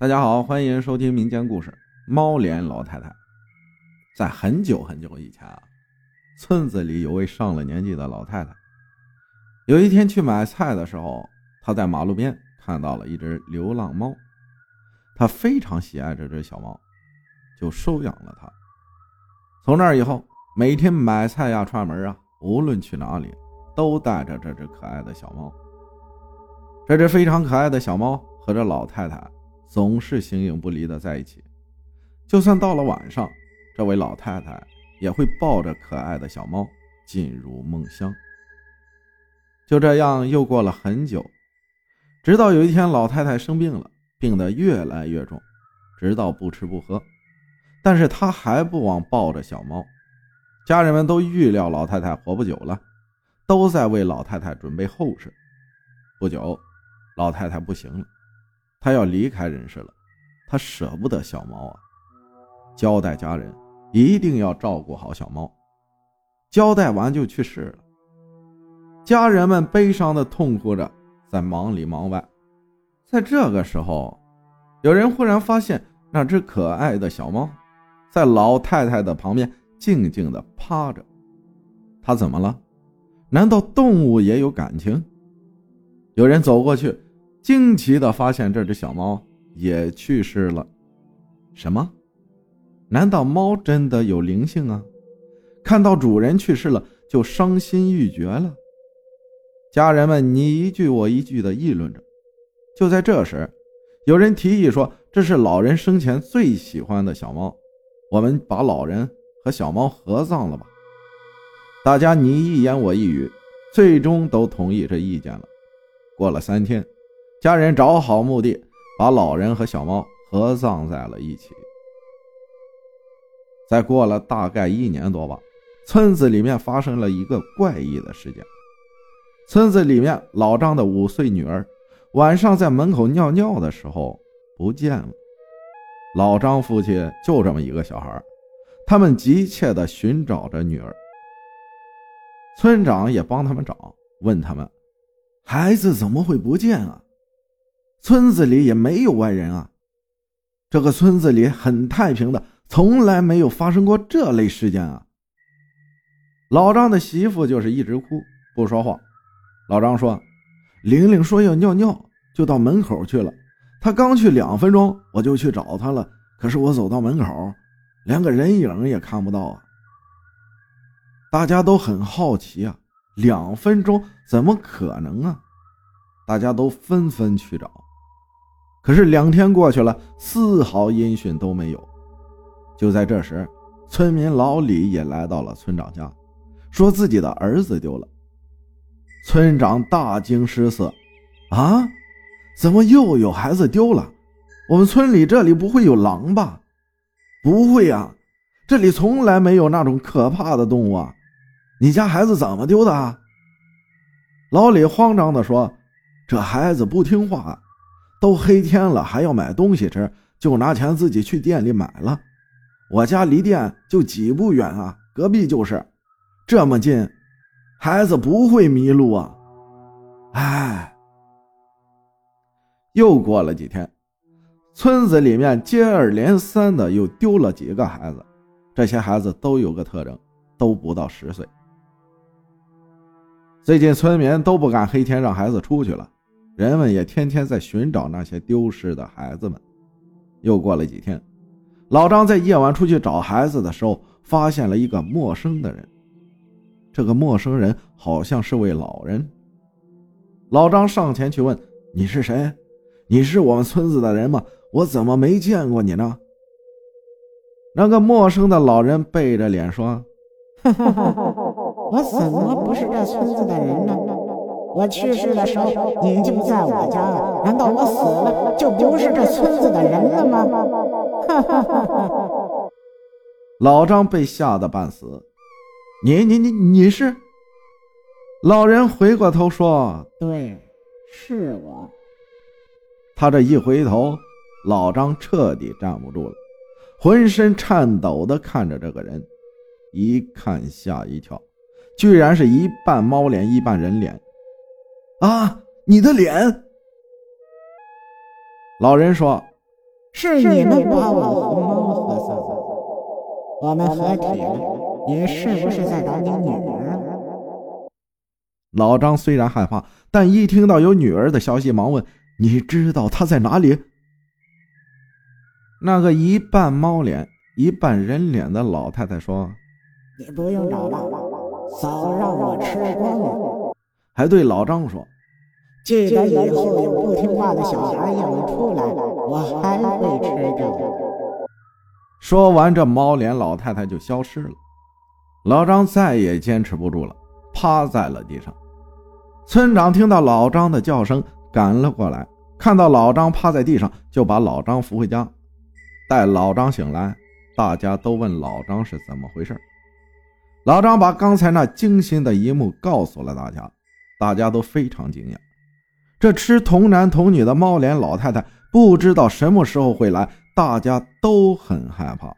大家好，欢迎收听民间故事《猫脸老太太》。在很久很久以前啊，村子里有位上了年纪的老太太。有一天去买菜的时候，她在马路边看到了一只流浪猫，她非常喜爱这只小猫，就收养了它。从那以后，每天买菜呀、串门啊，无论去哪里，都带着这只可爱的小猫。这只非常可爱的小猫和这老太太。总是形影不离的在一起，就算到了晚上，这位老太太也会抱着可爱的小猫进入梦乡。就这样又过了很久，直到有一天老太太生病了，病得越来越重，直到不吃不喝，但是她还不忘抱着小猫。家人们都预料老太太活不久了，都在为老太太准备后事。不久，老太太不行了。他要离开人世了，他舍不得小猫啊，交代家人一定要照顾好小猫。交代完就去世了，家人们悲伤的痛哭着，在忙里忙外。在这个时候，有人忽然发现那只可爱的小猫，在老太太的旁边静静的趴着。它怎么了？难道动物也有感情？有人走过去。惊奇地发现，这只小猫也去世了。什么？难道猫真的有灵性啊？看到主人去世了，就伤心欲绝了。家人们你一句我一句地议论着。就在这时，有人提议说：“这是老人生前最喜欢的小猫，我们把老人和小猫合葬了吧？”大家你一言我一语，最终都同意这意见了。过了三天。家人找好墓地，把老人和小猫合葬在了一起。再过了大概一年多吧，村子里面发生了一个怪异的事件。村子里面老张的五岁女儿晚上在门口尿尿的时候不见了。老张夫妻就这么一个小孩，他们急切地寻找着女儿。村长也帮他们找，问他们：“孩子怎么会不见啊？”村子里也没有外人啊，这个村子里很太平的，从来没有发生过这类事件啊。老张的媳妇就是一直哭不说话。老张说：“玲玲说要尿尿，就到门口去了。她刚去两分钟，我就去找她了。可是我走到门口，连个人影也看不到啊。”大家都很好奇啊，两分钟怎么可能啊？大家都纷纷去找。可是两天过去了，丝毫音讯都没有。就在这时，村民老李也来到了村长家，说自己的儿子丢了。村长大惊失色：“啊，怎么又有孩子丢了？我们村里这里不会有狼吧？不会呀，这里从来没有那种可怕的动物啊！你家孩子怎么丢的？”老李慌张地说：“这孩子不听话。”都黑天了，还要买东西吃，就拿钱自己去店里买了。我家离店就几步远啊，隔壁就是，这么近，孩子不会迷路啊。哎，又过了几天，村子里面接二连三的又丢了几个孩子，这些孩子都有个特征，都不到十岁。最近村民都不敢黑天让孩子出去了。人们也天天在寻找那些丢失的孩子们。又过了几天，老张在夜晚出去找孩子的时候，发现了一个陌生的人。这个陌生人好像是位老人。老张上前去问：“你是谁？你是我们村子的人吗？我怎么没见过你呢？”那个陌生的老人背着脸说：“ 我怎么不是这村子的人呢？”我去世的时候，你就在我家了。难道我死了就不是这村子的人了吗？哈哈哈哈老张被吓得半死。你你你你是？老人回过头说：“对，是我。”他这一回头，老张彻底站不住了，浑身颤抖的看着这个人，一看吓一跳，居然是一半猫脸一半人脸。啊！你的脸。老人说：“是你们把我和猫合死的。我们合体了，你是不是在找你女儿？老张虽然害怕，但一听到有女儿的消息，忙问：“你知道她在哪里？”那个一半猫脸、一半人脸的老太太说：“你不用找了，早让我吃光了。”还对老张说：“记得以后有不听话的小孩养出来，我还会吃掉。”说完，这猫脸老太太就消失了。老张再也坚持不住了，趴在了地上。村长听到老张的叫声，赶了过来，看到老张趴在地上，就把老张扶回家。待老张醒来，大家都问老张是怎么回事。老张把刚才那惊心的一幕告诉了大家，大家都非常惊讶。这吃童男童女的猫脸老太太，不知道什么时候会来。大家都很害怕。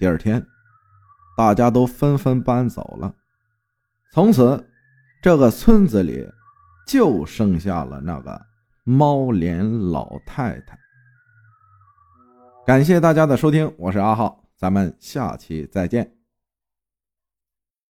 第二天，大家都纷纷搬走了。从此，这个村子里就剩下了那个猫脸老太太。感谢大家的收听，我是阿浩，咱们下期再见。